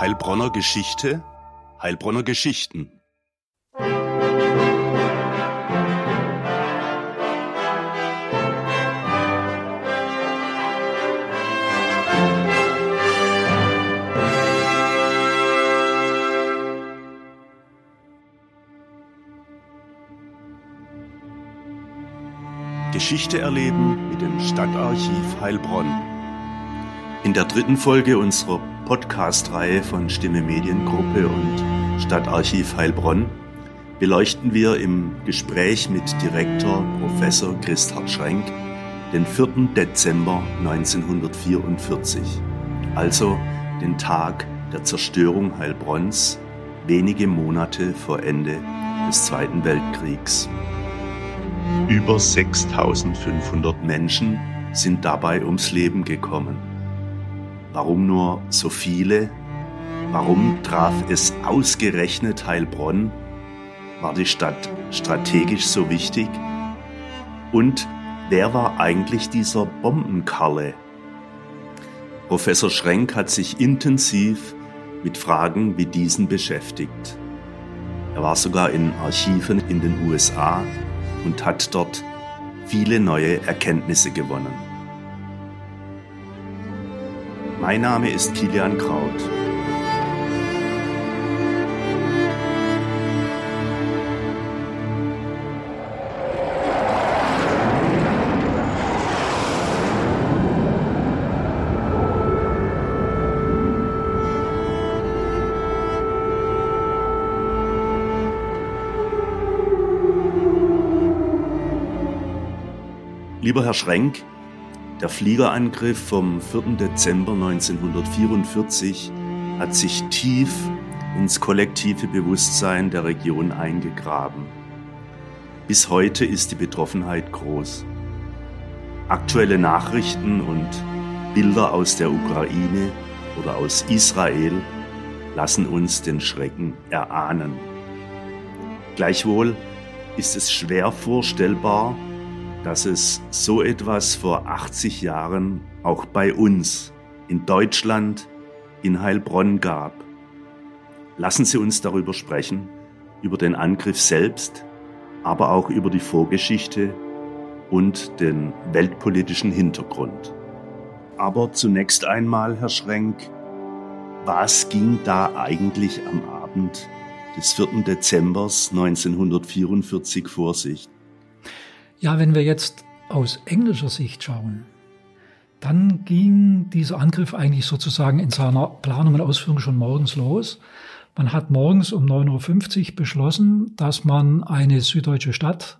Heilbronner Geschichte, Heilbronner Geschichten. Geschichte erleben mit dem Stadtarchiv Heilbronn. In der dritten Folge unserer Podcast-Reihe von Stimme Mediengruppe und Stadtarchiv Heilbronn beleuchten wir im Gespräch mit Direktor Professor Christhard Schrenk den 4. Dezember 1944, also den Tag der Zerstörung Heilbronns, wenige Monate vor Ende des Zweiten Weltkriegs. Über 6500 Menschen sind dabei ums Leben gekommen. Warum nur so viele? Warum traf es ausgerechnet Heilbronn? War die Stadt strategisch so wichtig? Und wer war eigentlich dieser Bombenkarle? Professor Schrenk hat sich intensiv mit Fragen wie diesen beschäftigt. Er war sogar in Archiven in den USA und hat dort viele neue Erkenntnisse gewonnen. Mein Name ist Kilian Kraut. Lieber Herr Schrenk, der Fliegerangriff vom 4. Dezember 1944 hat sich tief ins kollektive Bewusstsein der Region eingegraben. Bis heute ist die Betroffenheit groß. Aktuelle Nachrichten und Bilder aus der Ukraine oder aus Israel lassen uns den Schrecken erahnen. Gleichwohl ist es schwer vorstellbar, dass es so etwas vor 80 Jahren auch bei uns in Deutschland in Heilbronn gab. Lassen Sie uns darüber sprechen, über den Angriff selbst, aber auch über die Vorgeschichte und den weltpolitischen Hintergrund. Aber zunächst einmal, Herr Schrenk, was ging da eigentlich am Abend des 4. Dezember 1944 vor sich? Ja, wenn wir jetzt aus englischer Sicht schauen, dann ging dieser Angriff eigentlich sozusagen in seiner Planung und Ausführung schon morgens los. Man hat morgens um 9.50 Uhr beschlossen, dass man eine süddeutsche Stadt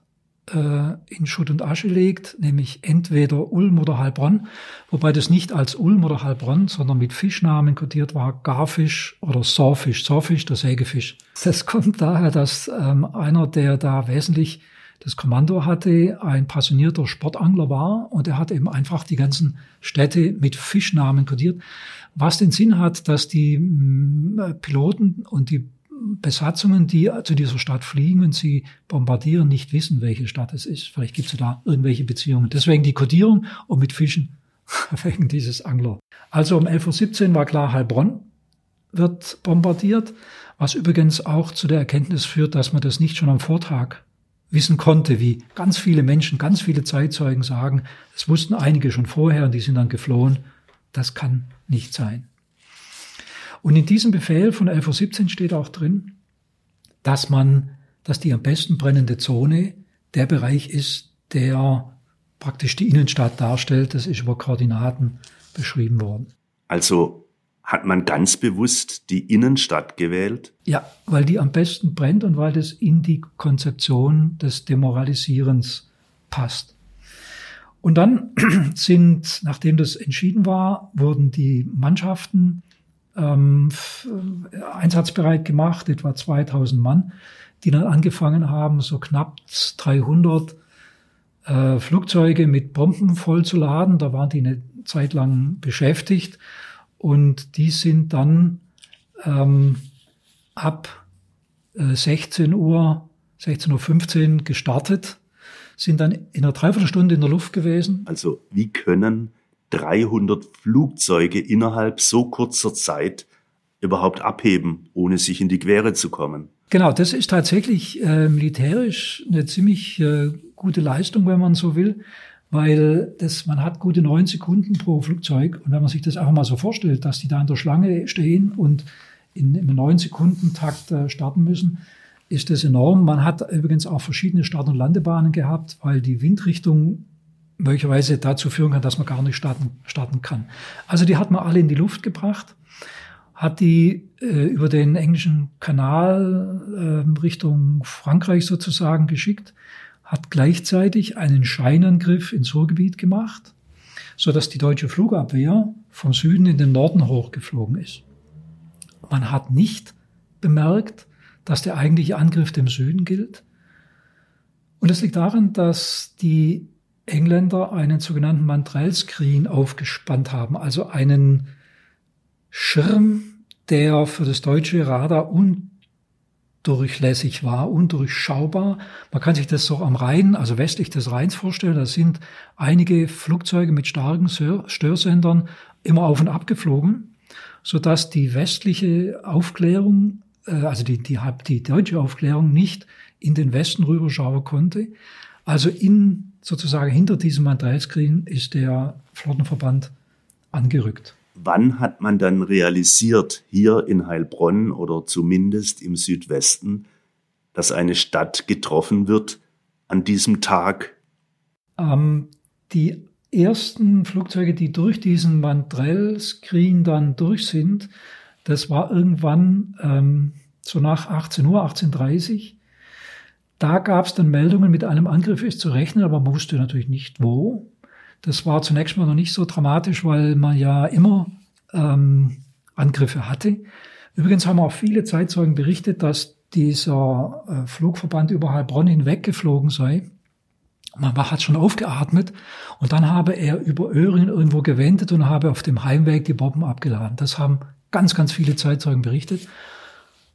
äh, in Schutt und Asche legt, nämlich entweder Ulm oder Heilbronn, wobei das nicht als Ulm oder Heilbronn, sondern mit Fischnamen kodiert war, Garfisch oder Sawfisch, Sawfisch, der Sägefisch. Das kommt daher, dass ähm, einer, der da wesentlich das Kommando hatte, ein passionierter Sportangler war und er hat eben einfach die ganzen Städte mit Fischnamen kodiert, was den Sinn hat, dass die mm, Piloten und die Besatzungen, die zu dieser Stadt fliegen und sie bombardieren, nicht wissen, welche Stadt es ist. Vielleicht gibt es da irgendwelche Beziehungen. Deswegen die Kodierung und mit Fischen wegen dieses Angler. Also um 11.17 Uhr war klar, Heilbronn wird bombardiert, was übrigens auch zu der Erkenntnis führt, dass man das nicht schon am Vortag wissen konnte, wie ganz viele Menschen, ganz viele Zeitzeugen sagen, es wussten einige schon vorher und die sind dann geflohen. Das kann nicht sein. Und in diesem Befehl von 11.17 Uhr steht auch drin, dass man, dass die am besten brennende Zone der Bereich ist, der praktisch die Innenstadt darstellt. Das ist über Koordinaten beschrieben worden. Also hat man ganz bewusst die Innenstadt gewählt? Ja, weil die am besten brennt und weil das in die Konzeption des Demoralisierens passt. Und dann sind, nachdem das entschieden war, wurden die Mannschaften ähm, einsatzbereit gemacht, etwa 2000 Mann, die dann angefangen haben, so knapp 300 äh, Flugzeuge mit Bomben vollzuladen. Da waren die eine Zeit lang beschäftigt und die sind dann ähm, ab äh, 16 Uhr, 16.15 Uhr gestartet, sind dann in einer Dreiviertelstunde in der Luft gewesen. Also wie können 300 Flugzeuge innerhalb so kurzer Zeit überhaupt abheben, ohne sich in die Quere zu kommen. Genau, das ist tatsächlich äh, militärisch eine ziemlich äh, gute Leistung, wenn man so will, weil das, man hat gute neun Sekunden pro Flugzeug und wenn man sich das einfach mal so vorstellt, dass die da in der Schlange stehen und in, im neun Sekunden Takt äh, starten müssen, ist das enorm. Man hat übrigens auch verschiedene Start- und Landebahnen gehabt, weil die Windrichtung möglicherweise dazu führen kann, dass man gar nicht starten, starten kann. Also die hat man alle in die Luft gebracht, hat die äh, über den englischen Kanal äh, Richtung Frankreich sozusagen geschickt, hat gleichzeitig einen Scheinangriff ins Ruhrgebiet gemacht, so dass die deutsche Flugabwehr vom Süden in den Norden hochgeflogen ist. Man hat nicht bemerkt, dass der eigentliche Angriff dem Süden gilt. Und es liegt daran, dass die Engländer einen sogenannten Mandrell-Screen aufgespannt haben, also einen Schirm, der für das deutsche Radar undurchlässig war, undurchschaubar. Man kann sich das so am Rhein, also westlich des Rheins vorstellen. Da sind einige Flugzeuge mit starken Störsendern immer auf und ab geflogen, sodass die westliche Aufklärung, äh, also die, die, die deutsche Aufklärung nicht in den Westen rüberschauen konnte. Also in sozusagen hinter diesem Mandrell-Screen ist der Flottenverband angerückt. Wann hat man dann realisiert, hier in Heilbronn oder zumindest im Südwesten, dass eine Stadt getroffen wird an diesem Tag? Ähm, die ersten Flugzeuge, die durch diesen Mandrell-Screen dann durch sind, das war irgendwann ähm, so nach 18 Uhr, 18.30 Uhr. Da gab es dann Meldungen, mit einem Angriff ist zu rechnen, aber man wusste natürlich nicht wo. Das war zunächst mal noch nicht so dramatisch, weil man ja immer ähm, Angriffe hatte. Übrigens haben auch viele Zeitzeugen berichtet, dass dieser äh, Flugverband über Heilbronn hinweggeflogen sei. Man hat schon aufgeatmet und dann habe er über Öhringen irgendwo gewendet und habe auf dem Heimweg die Bomben abgeladen. Das haben ganz, ganz viele Zeitzeugen berichtet.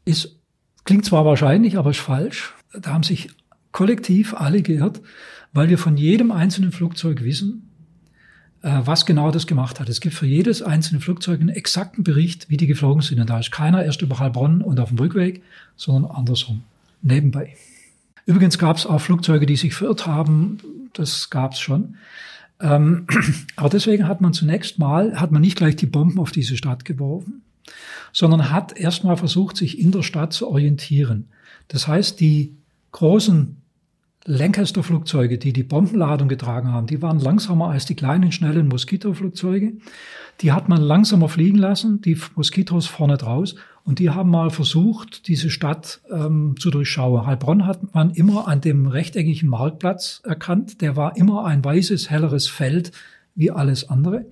Ist, klingt zwar wahrscheinlich, aber ist falsch da haben sich kollektiv alle geirrt, weil wir von jedem einzelnen Flugzeug wissen, was genau das gemacht hat. Es gibt für jedes einzelne Flugzeug einen exakten Bericht, wie die geflogen sind. Und da ist keiner erst über Heilbronn und auf dem Rückweg, sondern andersrum, nebenbei. Übrigens gab es auch Flugzeuge, die sich verirrt haben. Das gab es schon. Ähm, aber deswegen hat man zunächst mal, hat man nicht gleich die Bomben auf diese Stadt geworfen, sondern hat erstmal versucht, sich in der Stadt zu orientieren. Das heißt, die großen Lancaster-Flugzeuge, die die Bombenladung getragen haben, die waren langsamer als die kleinen, schnellen Moskito-Flugzeuge. Die hat man langsamer fliegen lassen, die Moskitos vorne draus. Und die haben mal versucht, diese Stadt ähm, zu durchschauen. Heilbronn hat man immer an dem rechteckigen Marktplatz erkannt. Der war immer ein weißes, helleres Feld wie alles andere.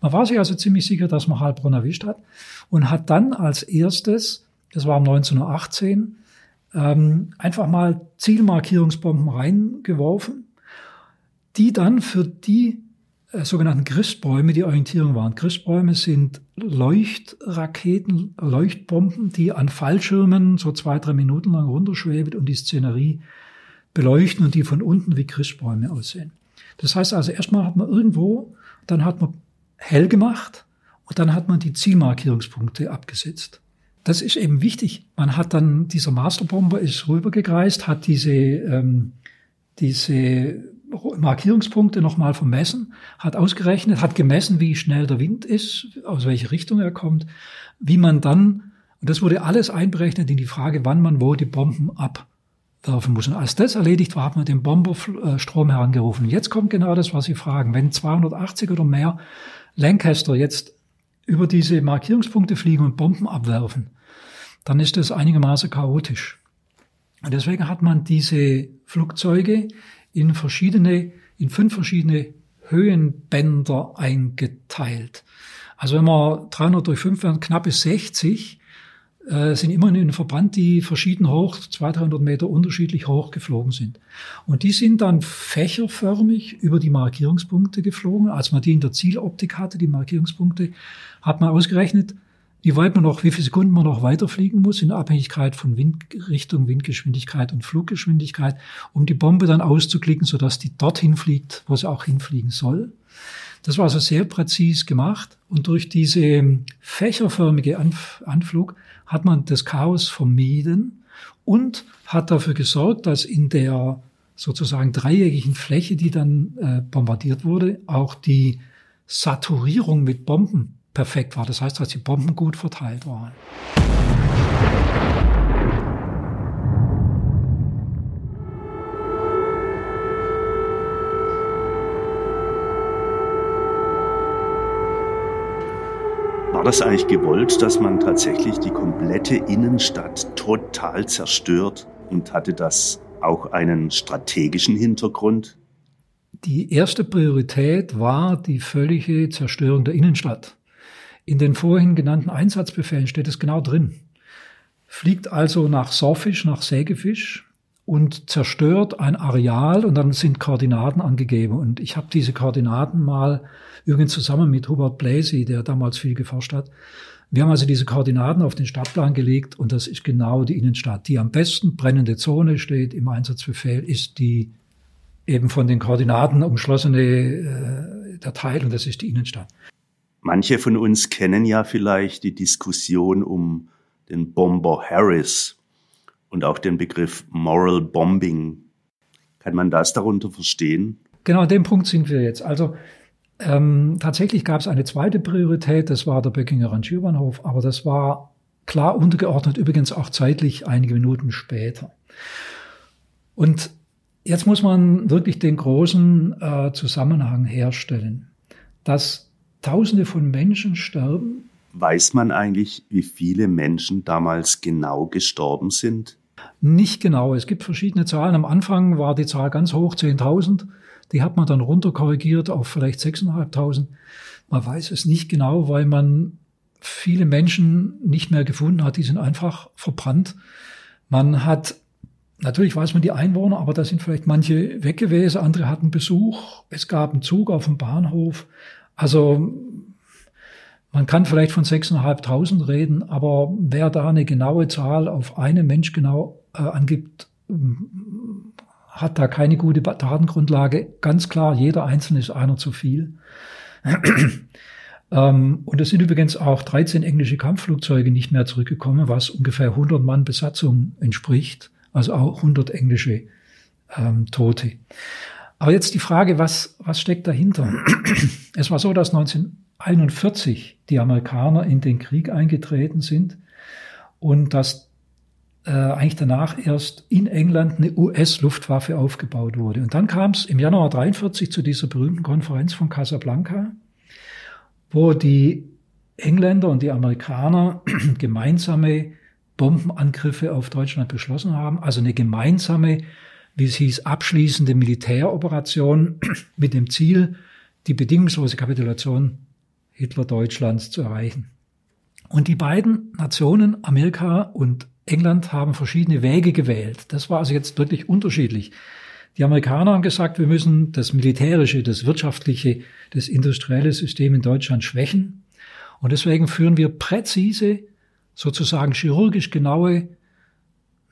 Man war sich also ziemlich sicher, dass man Heilbronn erwischt hat und hat dann als erstes, das war 1918, ähm, einfach mal Zielmarkierungsbomben reingeworfen, die dann für die äh, sogenannten Christbäume die Orientierung waren. Christbäume sind Leuchtraketen, Leuchtbomben, die an Fallschirmen so zwei, drei Minuten lang runterschweben und die Szenerie beleuchten und die von unten wie Christbäume aussehen. Das heißt also, erstmal hat man irgendwo, dann hat man hell gemacht und dann hat man die Zielmarkierungspunkte abgesetzt das ist eben wichtig. Man hat dann, dieser Masterbomber ist rübergekreist, hat diese, ähm, diese Markierungspunkte nochmal vermessen, hat ausgerechnet, hat gemessen, wie schnell der Wind ist, aus welcher Richtung er kommt, wie man dann, und das wurde alles einberechnet in die Frage, wann man wo die Bomben abwerfen muss. Und als das erledigt war, hat man den Bomberstrom herangerufen. Jetzt kommt genau das, was Sie fragen. Wenn 280 oder mehr Lancaster jetzt über diese Markierungspunkte fliegen und Bomben abwerfen, dann ist das einigermaßen chaotisch. Und deswegen hat man diese Flugzeuge in verschiedene, in fünf verschiedene Höhenbänder eingeteilt. Also wenn man 300 durch 5 wären, knappe 60, äh, sind immer in einem Verband, die verschieden hoch, 200, 300 Meter unterschiedlich hoch geflogen sind. Und die sind dann fächerförmig über die Markierungspunkte geflogen. Als man die in der Zieloptik hatte, die Markierungspunkte, hat man ausgerechnet, wie weit man noch, wie viele Sekunden man noch weiterfliegen muss in Abhängigkeit von Windrichtung, Windgeschwindigkeit und Fluggeschwindigkeit, um die Bombe dann auszuklicken, sodass die dorthin fliegt, wo sie auch hinfliegen soll. Das war also sehr präzis gemacht und durch diese fächerförmige Anf Anflug hat man das Chaos vermieden und hat dafür gesorgt, dass in der sozusagen dreieckigen Fläche, die dann äh, bombardiert wurde, auch die Saturierung mit Bomben perfekt war. Das heißt, dass die Bomben gut verteilt waren. War das eigentlich gewollt, dass man tatsächlich die komplette Innenstadt total zerstört und hatte das auch einen strategischen Hintergrund? Die erste Priorität war die völlige Zerstörung der Innenstadt. In den vorhin genannten Einsatzbefehlen steht es genau drin. Fliegt also nach Sorfisch, nach Sägefisch und zerstört ein Areal und dann sind Koordinaten angegeben. Und ich habe diese Koordinaten mal übrigens zusammen mit Hubert Blasey, der damals viel geforscht hat. Wir haben also diese Koordinaten auf den Stadtplan gelegt und das ist genau die Innenstadt. Die am besten brennende Zone steht im Einsatzbefehl, ist die eben von den Koordinaten umschlossene äh, der Teil und das ist die Innenstadt. Manche von uns kennen ja vielleicht die Diskussion um den Bomber Harris und auch den Begriff Moral Bombing. Kann man das darunter verstehen? Genau, an dem Punkt sind wir jetzt. Also ähm, tatsächlich gab es eine zweite Priorität, das war der Böckinger Rangierbahnhof, aber das war klar untergeordnet, übrigens auch zeitlich einige Minuten später. Und jetzt muss man wirklich den großen äh, Zusammenhang herstellen, dass Tausende von Menschen sterben. Weiß man eigentlich, wie viele Menschen damals genau gestorben sind? Nicht genau. Es gibt verschiedene Zahlen. Am Anfang war die Zahl ganz hoch, 10.000. Die hat man dann runterkorrigiert auf vielleicht 6.500. Man weiß es nicht genau, weil man viele Menschen nicht mehr gefunden hat. Die sind einfach verbrannt. Man hat, natürlich weiß man die Einwohner, aber da sind vielleicht manche weg gewesen. Andere hatten Besuch. Es gab einen Zug auf dem Bahnhof. Also man kann vielleicht von 6.500 reden, aber wer da eine genaue Zahl auf einen Mensch genau äh, angibt, ähm, hat da keine gute Datengrundlage. Ganz klar, jeder Einzelne ist einer zu viel. ähm, und es sind übrigens auch 13 englische Kampfflugzeuge nicht mehr zurückgekommen, was ungefähr 100 Mann Besatzung entspricht. Also auch 100 englische ähm, Tote. Aber jetzt die Frage, was, was steckt dahinter? Es war so, dass 1941 die Amerikaner in den Krieg eingetreten sind und dass äh, eigentlich danach erst in England eine US-Luftwaffe aufgebaut wurde. Und dann kam es im Januar 43 zu dieser berühmten Konferenz von Casablanca, wo die Engländer und die Amerikaner gemeinsame Bombenangriffe auf Deutschland beschlossen haben, also eine gemeinsame wie es hieß, abschließende Militäroperation mit dem Ziel, die bedingungslose Kapitulation Hitler-Deutschlands zu erreichen. Und die beiden Nationen, Amerika und England, haben verschiedene Wege gewählt. Das war also jetzt wirklich unterschiedlich. Die Amerikaner haben gesagt, wir müssen das militärische, das wirtschaftliche, das industrielle System in Deutschland schwächen. Und deswegen führen wir präzise, sozusagen chirurgisch genaue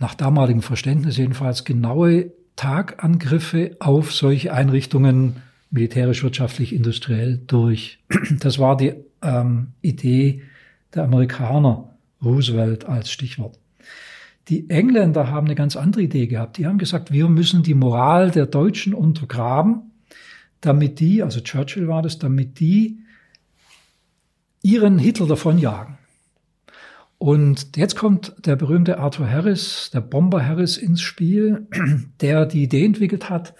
nach damaligem Verständnis jedenfalls genaue Tagangriffe auf solche Einrichtungen militärisch, wirtschaftlich, industriell durch. Das war die ähm, Idee der Amerikaner, Roosevelt als Stichwort. Die Engländer haben eine ganz andere Idee gehabt. Die haben gesagt, wir müssen die Moral der Deutschen untergraben, damit die, also Churchill war das, damit die ihren Hitler davonjagen. Und jetzt kommt der berühmte Arthur Harris, der Bomber Harris ins Spiel, der die Idee entwickelt hat,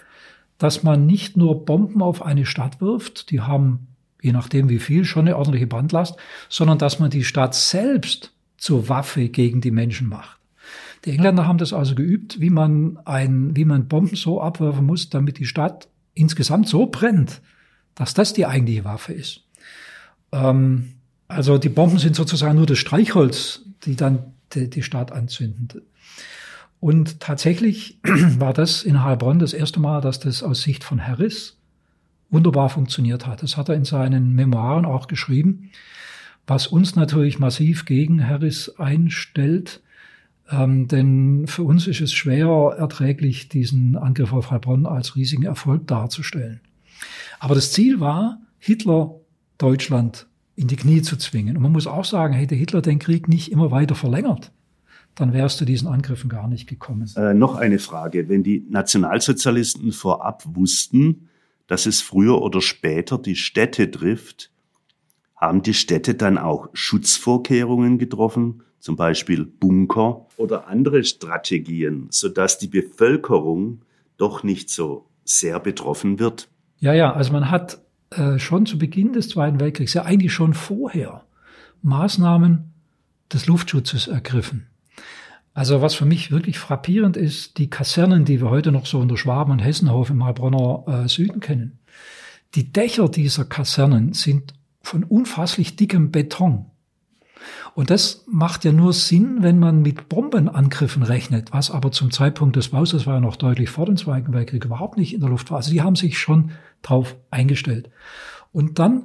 dass man nicht nur Bomben auf eine Stadt wirft, die haben, je nachdem wie viel, schon eine ordentliche Brandlast, sondern dass man die Stadt selbst zur Waffe gegen die Menschen macht. Die Engländer haben das also geübt, wie man ein, wie man Bomben so abwerfen muss, damit die Stadt insgesamt so brennt, dass das die eigentliche Waffe ist. Ähm, also die Bomben sind sozusagen nur das Streichholz, die dann die, die Stadt anzünden. Und tatsächlich war das in Heilbronn das erste Mal, dass das aus Sicht von Harris wunderbar funktioniert hat. Das hat er in seinen Memoiren auch geschrieben. was uns natürlich massiv gegen Harris einstellt. Ähm, denn für uns ist es schwer erträglich, diesen Angriff auf Heilbronn als riesigen Erfolg darzustellen. Aber das Ziel war, Hitler Deutschland in die Knie zu zwingen. Und man muss auch sagen, hätte Hitler den Krieg nicht immer weiter verlängert, dann wärst du diesen Angriffen gar nicht gekommen. Äh, noch eine Frage. Wenn die Nationalsozialisten vorab wussten, dass es früher oder später die Städte trifft, haben die Städte dann auch Schutzvorkehrungen getroffen, zum Beispiel Bunker oder andere Strategien, sodass die Bevölkerung doch nicht so sehr betroffen wird? Ja, ja, also man hat äh, schon zu Beginn des Zweiten Weltkriegs, ja eigentlich schon vorher, Maßnahmen des Luftschutzes ergriffen. Also was für mich wirklich frappierend ist, die Kasernen, die wir heute noch so unter Schwaben und Hessenhof im Heilbronner äh, Süden kennen. Die Dächer dieser Kasernen sind von unfasslich dickem Beton. Und das macht ja nur Sinn, wenn man mit Bombenangriffen rechnet, was aber zum Zeitpunkt des Baus, das war ja noch deutlich vor dem Zweiten Weltkrieg, überhaupt nicht in der Luft war. Also die haben sich schon drauf eingestellt. Und dann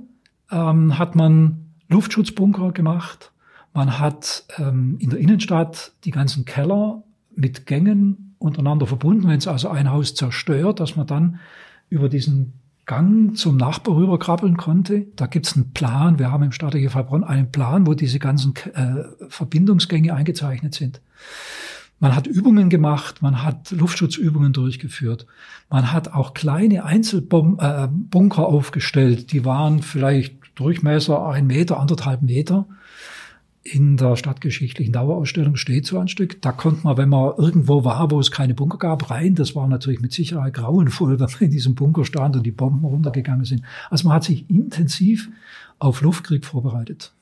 ähm, hat man Luftschutzbunker gemacht. Man hat ähm, in der Innenstadt die ganzen Keller mit Gängen untereinander verbunden. Wenn es also ein Haus zerstört, dass man dann über diesen Gang zum Nachbar rüberkrabbeln konnte. Da gibt's einen Plan. Wir haben im Stadtarchiv Heilbronn einen Plan, wo diese ganzen äh, Verbindungsgänge eingezeichnet sind. Man hat Übungen gemacht, man hat Luftschutzübungen durchgeführt. Man hat auch kleine Einzelbunker äh, aufgestellt. Die waren vielleicht Durchmesser ein Meter, anderthalb Meter in der stadtgeschichtlichen Dauerausstellung steht so ein Stück. Da konnte man, wenn man irgendwo war, wo es keine Bunker gab, rein. Das war natürlich mit Sicherheit grauenvoll, wenn man in diesem Bunker stand und die Bomben runtergegangen sind. Also man hat sich intensiv auf Luftkrieg vorbereitet.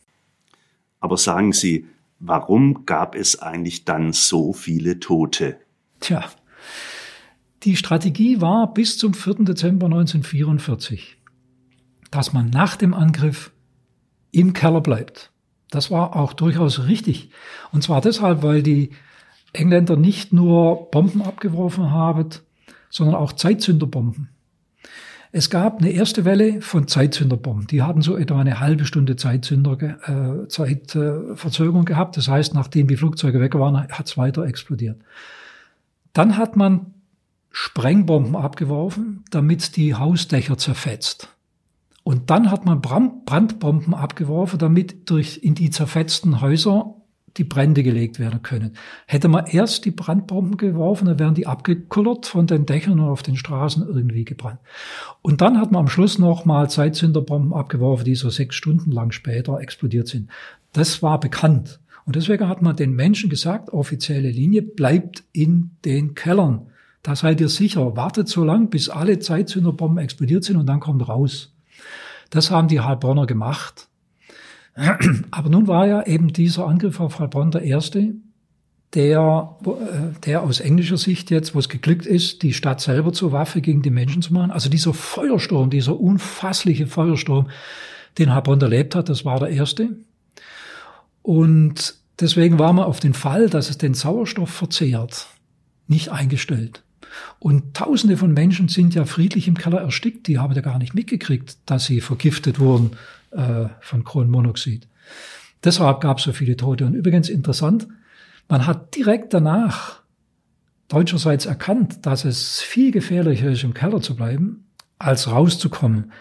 Aber sagen Sie, warum gab es eigentlich dann so viele Tote? Tja, die Strategie war bis zum 4. Dezember 1944, dass man nach dem Angriff im Keller bleibt das war auch durchaus richtig. Und zwar deshalb, weil die Engländer nicht nur Bomben abgeworfen haben, sondern auch Zeitzünderbomben. Es gab eine erste Welle von Zeitzünderbomben. Die hatten so etwa eine halbe Stunde Zeitzünder, äh, Zeitverzögerung äh, gehabt. Das heißt, nachdem die Flugzeuge weg waren, hat es weiter explodiert. Dann hat man Sprengbomben abgeworfen, damit die Hausdächer zerfetzt. Und dann hat man Brandbomben abgeworfen, damit durch in die zerfetzten Häuser die Brände gelegt werden können. Hätte man erst die Brandbomben geworfen, dann wären die abgekullert von den Dächern und auf den Straßen irgendwie gebrannt. Und dann hat man am Schluss noch mal Zeitzünderbomben abgeworfen, die so sechs Stunden lang später explodiert sind. Das war bekannt. Und deswegen hat man den Menschen gesagt, offizielle Linie, bleibt in den Kellern. Da seid ihr sicher. Wartet so lang, bis alle Zeitzünderbomben explodiert sind und dann kommt raus. Das haben die Heilbronner gemacht. Aber nun war ja eben dieser Angriff auf Heilbronn der erste, der, äh, der aus englischer Sicht jetzt, wo es geglückt ist, die Stadt selber zur Waffe gegen die Menschen zu machen. Also dieser Feuersturm, dieser unfassliche Feuersturm, den Heilbronn erlebt hat, das war der erste. Und deswegen war man auf den Fall, dass es den Sauerstoff verzehrt, nicht eingestellt. Und Tausende von Menschen sind ja friedlich im Keller erstickt. Die haben ja gar nicht mitgekriegt, dass sie vergiftet wurden äh, von Kohlenmonoxid. Deshalb gab es so viele Tote. Und übrigens interessant, man hat direkt danach deutscherseits erkannt, dass es viel gefährlicher ist, im Keller zu bleiben, als rauszukommen.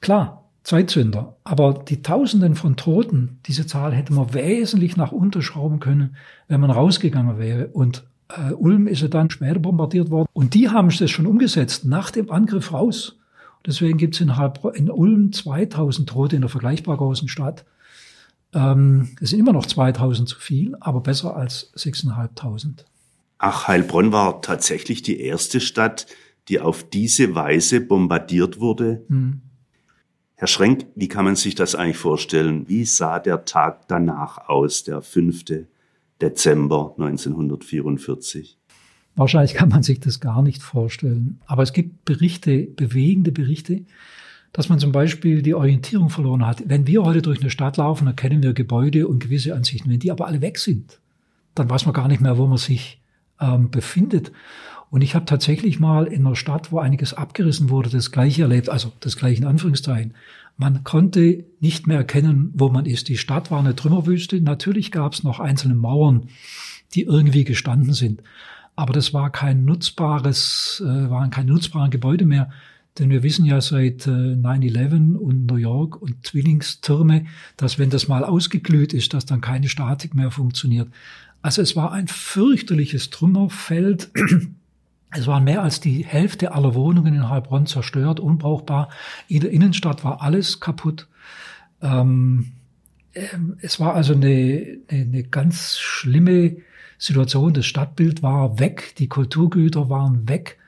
Klar, Zeitzünder. Aber die Tausenden von Toten, diese Zahl hätte man wesentlich nach unterschrauben können, wenn man rausgegangen wäre und äh, Ulm ist ja dann später bombardiert worden. Und die haben das schon umgesetzt, nach dem Angriff raus. Deswegen gibt es in, in, Ulm 2000 Tote in der vergleichbar großen Stadt. Ähm, es sind immer noch 2000 zu viel, aber besser als 6.500. Ach, Heilbronn war tatsächlich die erste Stadt, die auf diese Weise bombardiert wurde. Hm. Herr Schrenk, wie kann man sich das eigentlich vorstellen? Wie sah der Tag danach aus, der fünfte Dezember 1944. Wahrscheinlich kann man sich das gar nicht vorstellen. Aber es gibt Berichte, bewegende Berichte, dass man zum Beispiel die Orientierung verloren hat. Wenn wir heute durch eine Stadt laufen, erkennen wir Gebäude und gewisse Ansichten. Wenn die aber alle weg sind, dann weiß man gar nicht mehr, wo man sich ähm, befindet. Und ich habe tatsächlich mal in einer Stadt, wo einiges abgerissen wurde, das gleiche erlebt, also das gleiche in Anführungszeichen. Man konnte nicht mehr erkennen, wo man ist. Die Stadt war eine Trümmerwüste. Natürlich gab es noch einzelne Mauern, die irgendwie gestanden sind. Aber das war kein nutzbares, äh, waren keine nutzbaren Gebäude mehr. Denn wir wissen ja seit äh, 9-11 und New York und Zwillingstürme, dass wenn das mal ausgeglüht ist, dass dann keine Statik mehr funktioniert. Also es war ein fürchterliches Trümmerfeld. Es waren mehr als die Hälfte aller Wohnungen in Heilbronn zerstört, unbrauchbar. In der Innenstadt war alles kaputt. Ähm, ähm, es war also eine, eine, eine ganz schlimme Situation. Das Stadtbild war weg, die Kulturgüter waren weg,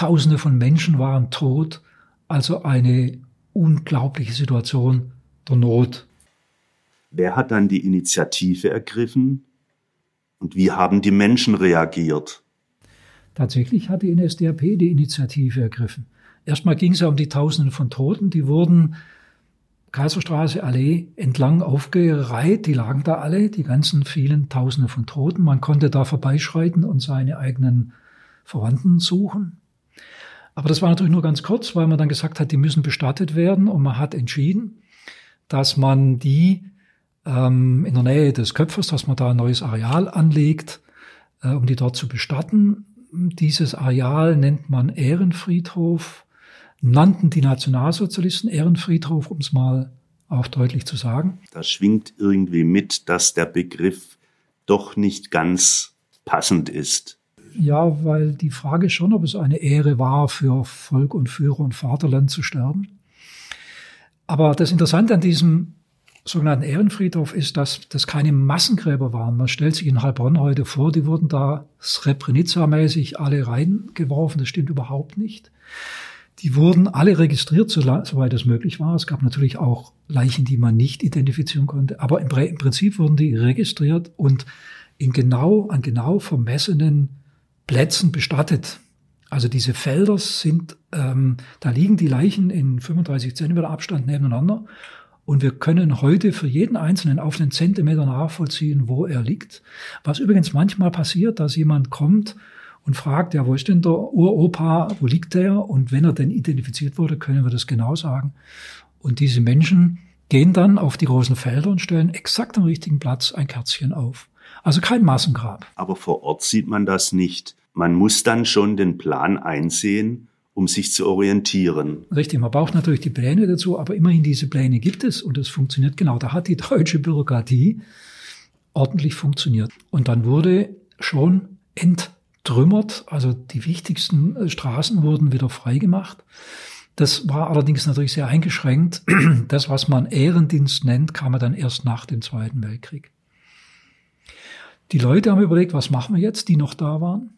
Tausende von Menschen waren tot. Also eine unglaubliche Situation der Not. Wer hat dann die Initiative ergriffen und wie haben die Menschen reagiert? Tatsächlich hat die NSDAP die Initiative ergriffen. Erstmal ging es ja um die Tausenden von Toten, die wurden Kaiserstraße Allee entlang aufgereiht, die lagen da alle, die ganzen vielen Tausende von Toten. Man konnte da vorbeischreiten und seine eigenen Verwandten suchen. Aber das war natürlich nur ganz kurz, weil man dann gesagt hat, die müssen bestattet werden und man hat entschieden, dass man die ähm, in der Nähe des Köpfers, dass man da ein neues Areal anlegt, äh, um die dort zu bestatten. Dieses Areal nennt man Ehrenfriedhof, nannten die Nationalsozialisten Ehrenfriedhof, um es mal auch deutlich zu sagen. Da schwingt irgendwie mit, dass der Begriff doch nicht ganz passend ist. Ja, weil die Frage schon, ob es eine Ehre war, für Volk und Führer und Vaterland zu sterben. Aber das Interessante an diesem sogenannten Ehrenfriedhof ist, dass das keine Massengräber waren. Man stellt sich in Heilbronn heute vor, die wurden da Srebrenica-mäßig alle reingeworfen. Das stimmt überhaupt nicht. Die wurden alle registriert, soweit es möglich war. Es gab natürlich auch Leichen, die man nicht identifizieren konnte. Aber im Prinzip wurden die registriert und in genau, an genau vermessenen Plätzen bestattet. Also diese Felder sind, ähm, da liegen die Leichen in 35 Zentimeter Abstand nebeneinander und wir können heute für jeden Einzelnen auf einen Zentimeter nachvollziehen, wo er liegt. Was übrigens manchmal passiert, dass jemand kommt und fragt, ja, wo ist denn der Uropa, wo liegt der? Und wenn er denn identifiziert wurde, können wir das genau sagen. Und diese Menschen gehen dann auf die großen Felder und stellen exakt am richtigen Platz ein Kerzchen auf. Also kein Massengrab. Aber vor Ort sieht man das nicht. Man muss dann schon den Plan einsehen, um sich zu orientieren. Richtig, man braucht natürlich die Pläne dazu, aber immerhin diese Pläne gibt es und es funktioniert genau. Da hat die deutsche Bürokratie ordentlich funktioniert. Und dann wurde schon enttrümmert, also die wichtigsten äh, Straßen wurden wieder freigemacht. Das war allerdings natürlich sehr eingeschränkt. Das, was man Ehrendienst nennt, kam dann erst nach dem Zweiten Weltkrieg. Die Leute haben überlegt, was machen wir jetzt, die noch da waren?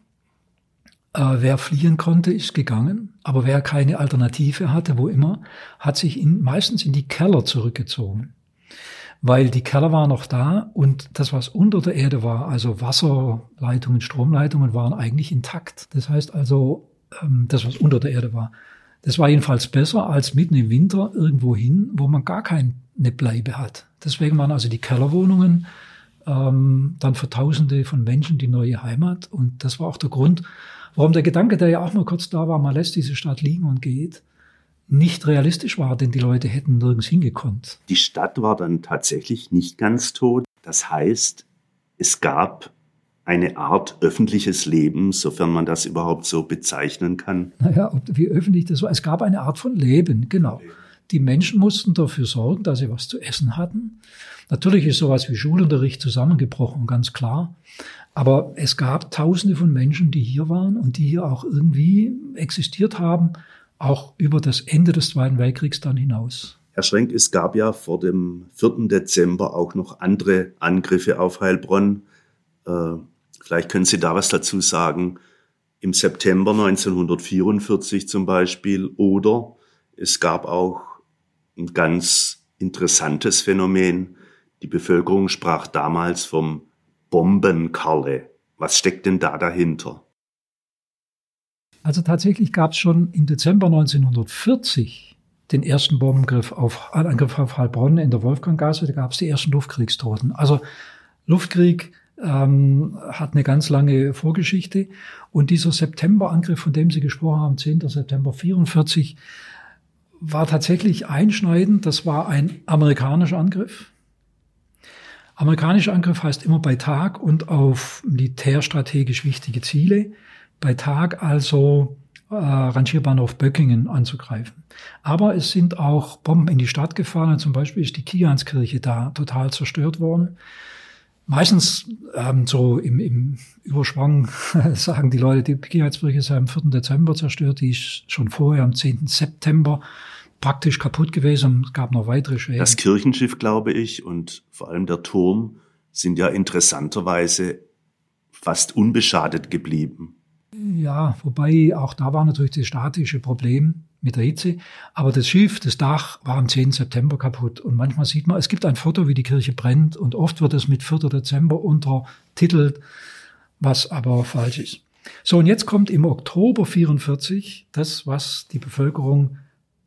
Äh, wer fliehen konnte, ist gegangen, aber wer keine Alternative hatte, wo immer, hat sich in, meistens in die Keller zurückgezogen. Weil die Keller waren noch da und das, was unter der Erde war, also Wasserleitungen, Stromleitungen, waren eigentlich intakt. Das heißt also, ähm, das, was unter der Erde war, das war jedenfalls besser als mitten im Winter irgendwo hin, wo man gar keine Bleibe hat. Deswegen waren also die Kellerwohnungen ähm, dann für Tausende von Menschen die neue Heimat. Und das war auch der Grund, Warum der Gedanke, der ja auch nur kurz da war, man lässt diese Stadt liegen und geht, nicht realistisch war, denn die Leute hätten nirgends hingekonnt. Die Stadt war dann tatsächlich nicht ganz tot. Das heißt, es gab eine Art öffentliches Leben, sofern man das überhaupt so bezeichnen kann. Naja, wie öffentlich das war. Es gab eine Art von Leben, genau. Die Menschen mussten dafür sorgen, dass sie was zu essen hatten. Natürlich ist sowas wie Schulunterricht zusammengebrochen, ganz klar. Aber es gab Tausende von Menschen, die hier waren und die hier auch irgendwie existiert haben, auch über das Ende des Zweiten Weltkriegs dann hinaus. Herr Schrenk, es gab ja vor dem 4. Dezember auch noch andere Angriffe auf Heilbronn. Äh, vielleicht können Sie da was dazu sagen. Im September 1944 zum Beispiel. Oder es gab auch ein ganz interessantes Phänomen. Die Bevölkerung sprach damals vom Bombenkalle. Was steckt denn da dahinter? Also tatsächlich gab es schon im Dezember 1940 den ersten Bombengriff auf, Angriff auf Heilbronn in der Wolfganggasse. Da gab es die ersten Luftkriegstoten. Also Luftkrieg, ähm, hat eine ganz lange Vorgeschichte. Und dieser Septemberangriff, von dem Sie gesprochen haben, 10. September 44, war tatsächlich einschneidend. Das war ein amerikanischer Angriff. Amerikanischer Angriff heißt immer bei Tag und auf militärstrategisch wichtige Ziele. Bei Tag also äh, Rangierbahnhof Böckingen anzugreifen. Aber es sind auch Bomben in die Stadt gefallen. Zum Beispiel ist die Kianskirche da total zerstört worden. Meistens ähm, so im, im Überschwang sagen die Leute, die Kianskirche sei am 4. Dezember zerstört, die ist schon vorher am 10. September praktisch kaputt gewesen. Es gab noch weitere Schäden. Das Kirchenschiff, glaube ich, und vor allem der Turm sind ja interessanterweise fast unbeschadet geblieben. Ja, wobei auch da war natürlich das statische Problem mit der Hitze. Aber das Schiff, das Dach war am 10. September kaputt. Und manchmal sieht man, es gibt ein Foto, wie die Kirche brennt. Und oft wird es mit 4. Dezember untertitelt, was aber falsch ist. So, und jetzt kommt im Oktober 44 das, was die Bevölkerung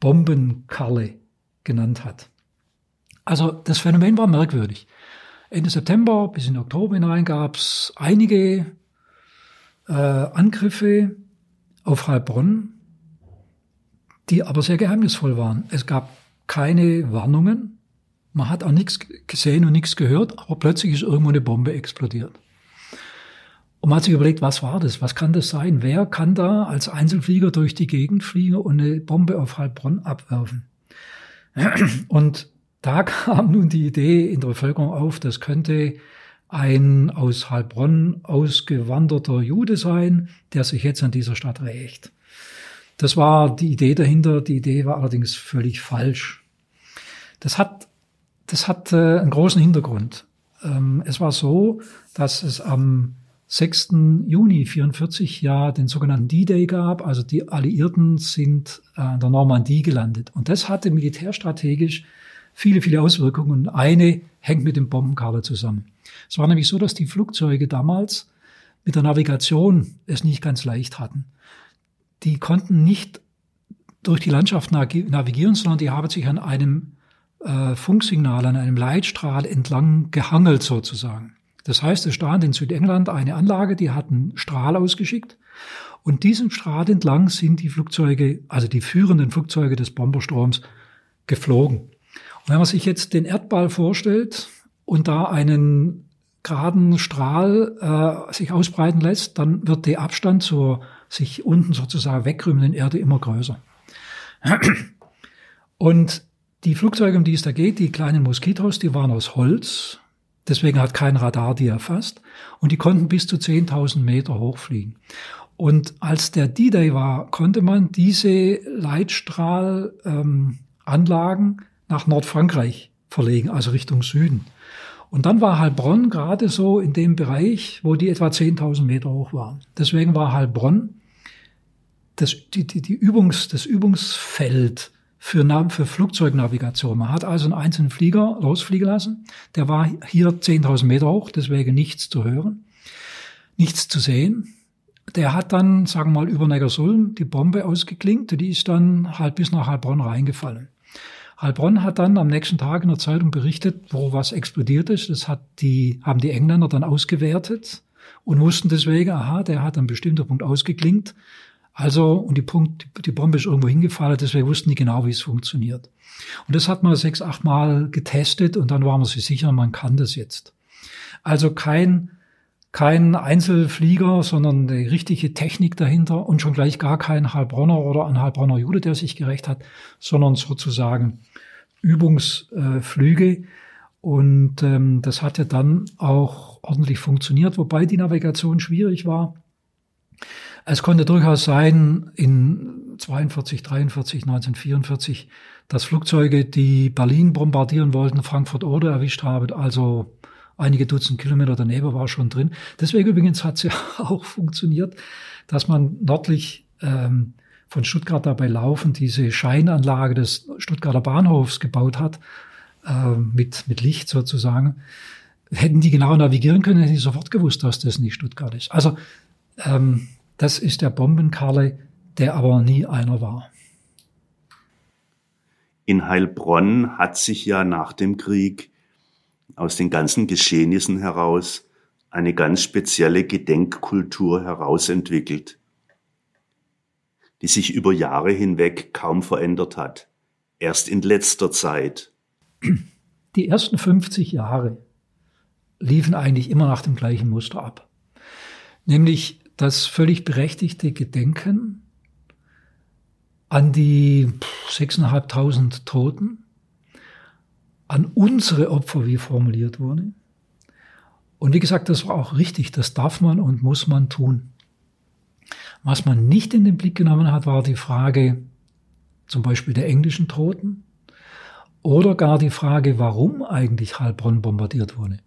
Bombenkarle genannt hat. Also das Phänomen war merkwürdig. Ende September bis in Oktober hinein gab es einige äh, Angriffe auf Heilbronn, die aber sehr geheimnisvoll waren. Es gab keine Warnungen, man hat auch nichts gesehen und nichts gehört, aber plötzlich ist irgendwo eine Bombe explodiert. Und man hat sich überlegt, was war das? Was kann das sein? Wer kann da als Einzelflieger durch die Gegend fliegen und eine Bombe auf Heilbronn abwerfen? Und da kam nun die Idee in der Bevölkerung auf, das könnte ein aus Heilbronn ausgewanderter Jude sein, der sich jetzt an dieser Stadt rächt. Das war die Idee dahinter. Die Idee war allerdings völlig falsch. Das hat, das hat äh, einen großen Hintergrund. Ähm, es war so, dass es am 6. Juni 44 ja den sogenannten D-Day gab. Also die Alliierten sind äh, an der Normandie gelandet. Und das hatte militärstrategisch viele, viele Auswirkungen. Und eine hängt mit dem Bombenkader zusammen. Es war nämlich so, dass die Flugzeuge damals mit der Navigation es nicht ganz leicht hatten. Die konnten nicht durch die Landschaft navigieren, sondern die haben sich an einem äh, Funksignal, an einem Leitstrahl entlang gehangelt sozusagen. Das heißt, es stand in Südengland eine Anlage, die hat einen Strahl ausgeschickt. Und diesem Strahl entlang sind die Flugzeuge, also die führenden Flugzeuge des Bomberstroms, geflogen. Und wenn man sich jetzt den Erdball vorstellt und da einen geraden Strahl äh, sich ausbreiten lässt, dann wird der Abstand zur sich unten sozusagen wegkrümmenden Erde immer größer. Und die Flugzeuge, um die es da geht, die kleinen Moskitos, die waren aus Holz, Deswegen hat kein Radar die erfasst. Und die konnten bis zu 10.000 Meter hochfliegen. Und als der D-Day war, konnte man diese Leitstrahlanlagen ähm, nach Nordfrankreich verlegen, also Richtung Süden. Und dann war Heilbronn gerade so in dem Bereich, wo die etwa 10.000 Meter hoch waren. Deswegen war Heilbronn das, die, die, die Übungs, das Übungsfeld für, für Flugzeugnavigation. Man hat also einen einzelnen Flieger losfliegen lassen. Der war hier 10.000 Meter hoch, deswegen nichts zu hören, nichts zu sehen. Der hat dann, sagen wir mal, über Negersulm die Bombe ausgeklingt. Die ist dann halt bis nach Heilbronn reingefallen. Heilbronn hat dann am nächsten Tag in der Zeitung berichtet, wo was explodiert ist. Das hat die, haben die Engländer dann ausgewertet und wussten deswegen, aha, der hat an bestimmter Punkt ausgeklingt. Also, und die, Punkt, die Bombe ist irgendwo hingefallen, deswegen wussten die genau, wie es funktioniert. Und das hat man sechs, acht Mal getestet und dann waren wir sich sicher, man kann das jetzt. Also kein, kein Einzelflieger, sondern die richtige Technik dahinter und schon gleich gar kein Heilbronner oder ein Heilbronner Jude, der sich gerecht hat, sondern sozusagen Übungsflüge. Und ähm, das hat ja dann auch ordentlich funktioniert, wobei die Navigation schwierig war. Es konnte durchaus sein, in 42, 43, 1944, dass Flugzeuge, die Berlin bombardieren wollten, Frankfurt-Oder erwischt haben, also einige Dutzend Kilometer daneben war schon drin. Deswegen übrigens hat es ja auch funktioniert, dass man nördlich ähm, von Stuttgart dabei laufen diese Scheinanlage des Stuttgarter Bahnhofs gebaut hat, äh, mit, mit Licht sozusagen. Hätten die genau navigieren können, hätten die sofort gewusst, dass das nicht Stuttgart ist. Also ähm, das ist der Bombenkarle, der aber nie einer war. In Heilbronn hat sich ja nach dem Krieg aus den ganzen Geschehnissen heraus eine ganz spezielle Gedenkkultur herausentwickelt, die sich über Jahre hinweg kaum verändert hat. Erst in letzter Zeit. Die ersten 50 Jahre liefen eigentlich immer nach dem gleichen Muster ab. Nämlich das völlig berechtigte Gedenken an die 6.500 Toten, an unsere Opfer, wie formuliert wurde. Und wie gesagt, das war auch richtig, das darf man und muss man tun. Was man nicht in den Blick genommen hat, war die Frage zum Beispiel der englischen Toten oder gar die Frage, warum eigentlich Heilbronn bombardiert wurde.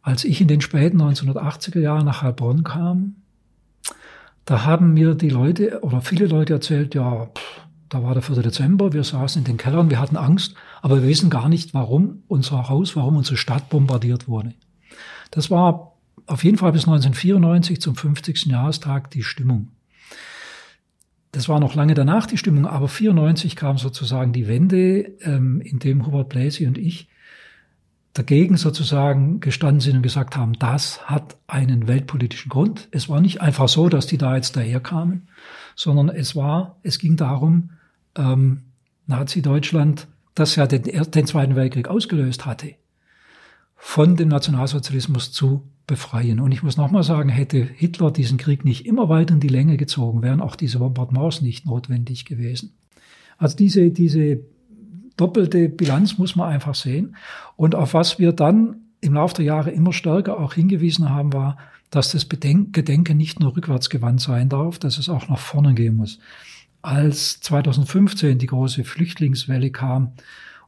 Als ich in den späten 1980er Jahren nach Heilbronn kam, da haben mir die Leute oder viele Leute erzählt, ja, pff, da war der 4. Dezember, wir saßen in den Kellern, wir hatten Angst, aber wir wissen gar nicht, warum unser Haus, warum unsere Stadt bombardiert wurde. Das war auf jeden Fall bis 1994 zum 50. Jahrestag die Stimmung. Das war noch lange danach die Stimmung, aber 94 kam sozusagen die Wende, ähm, in dem Hubert Bläsi und ich dagegen sozusagen gestanden sind und gesagt haben, das hat einen weltpolitischen Grund. Es war nicht einfach so, dass die da jetzt daherkamen, sondern es war, es ging darum, ähm, Nazi-Deutschland, das ja den, den Zweiten Weltkrieg ausgelöst hatte, von dem Nationalsozialismus zu befreien. Und ich muss nochmal sagen, hätte Hitler diesen Krieg nicht immer weiter in die Länge gezogen, wären auch diese Bombardements nicht notwendig gewesen. Also diese, diese doppelte Bilanz muss man einfach sehen. Und auf was wir dann im Laufe der Jahre immer stärker auch hingewiesen haben, war, dass das Gedenken nicht nur rückwärts gewandt sein darf, dass es auch nach vorne gehen muss. Als 2015 die große Flüchtlingswelle kam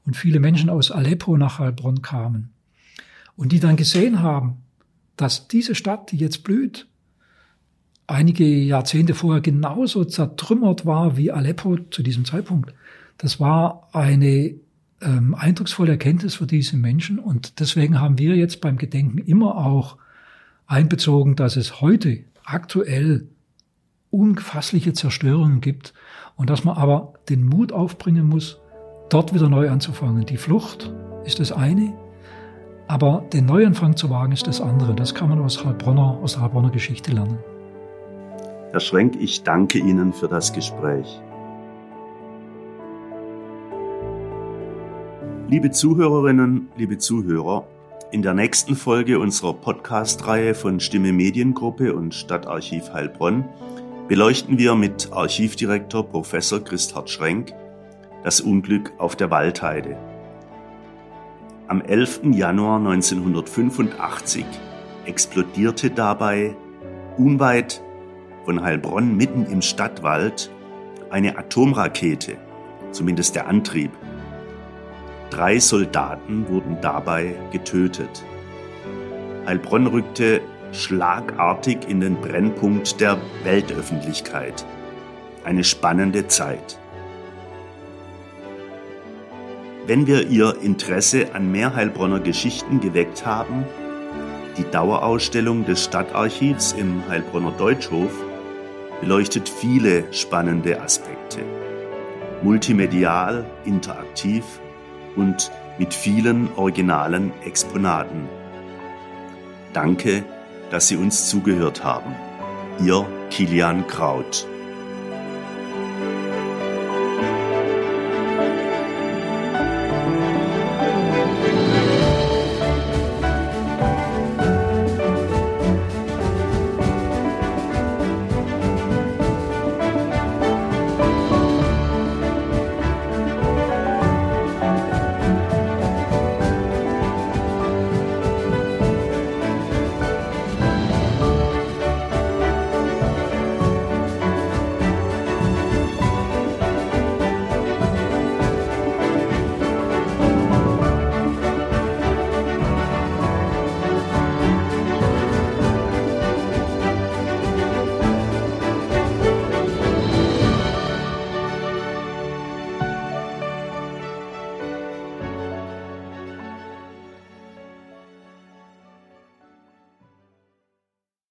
und viele Menschen aus Aleppo nach Heilbronn kamen und die dann gesehen haben, dass diese Stadt, die jetzt blüht, einige Jahrzehnte vorher genauso zertrümmert war wie Aleppo zu diesem Zeitpunkt, das war eine ähm, eindrucksvolle Erkenntnis für diese Menschen und deswegen haben wir jetzt beim Gedenken immer auch einbezogen, dass es heute aktuell unfassliche Zerstörungen gibt und dass man aber den Mut aufbringen muss, dort wieder neu anzufangen. Die Flucht ist das eine, aber den Neuanfang zu wagen ist das andere. Das kann man aus Heilbronner, aus der Heilbronner Geschichte lernen. Herr Schwenk, ich danke Ihnen für das Gespräch. Liebe Zuhörerinnen, liebe Zuhörer, in der nächsten Folge unserer Podcast-Reihe von Stimme Mediengruppe und Stadtarchiv Heilbronn beleuchten wir mit Archivdirektor Professor Christhard Schrenk das Unglück auf der Waldheide. Am 11. Januar 1985 explodierte dabei unweit von Heilbronn mitten im Stadtwald eine Atomrakete, zumindest der Antrieb. Drei Soldaten wurden dabei getötet. Heilbronn rückte schlagartig in den Brennpunkt der Weltöffentlichkeit. Eine spannende Zeit. Wenn wir Ihr Interesse an mehr Heilbronner Geschichten geweckt haben, die Dauerausstellung des Stadtarchivs im Heilbronner Deutschhof beleuchtet viele spannende Aspekte. Multimedial, interaktiv und mit vielen originalen Exponaten. Danke, dass Sie uns zugehört haben. Ihr Kilian Kraut.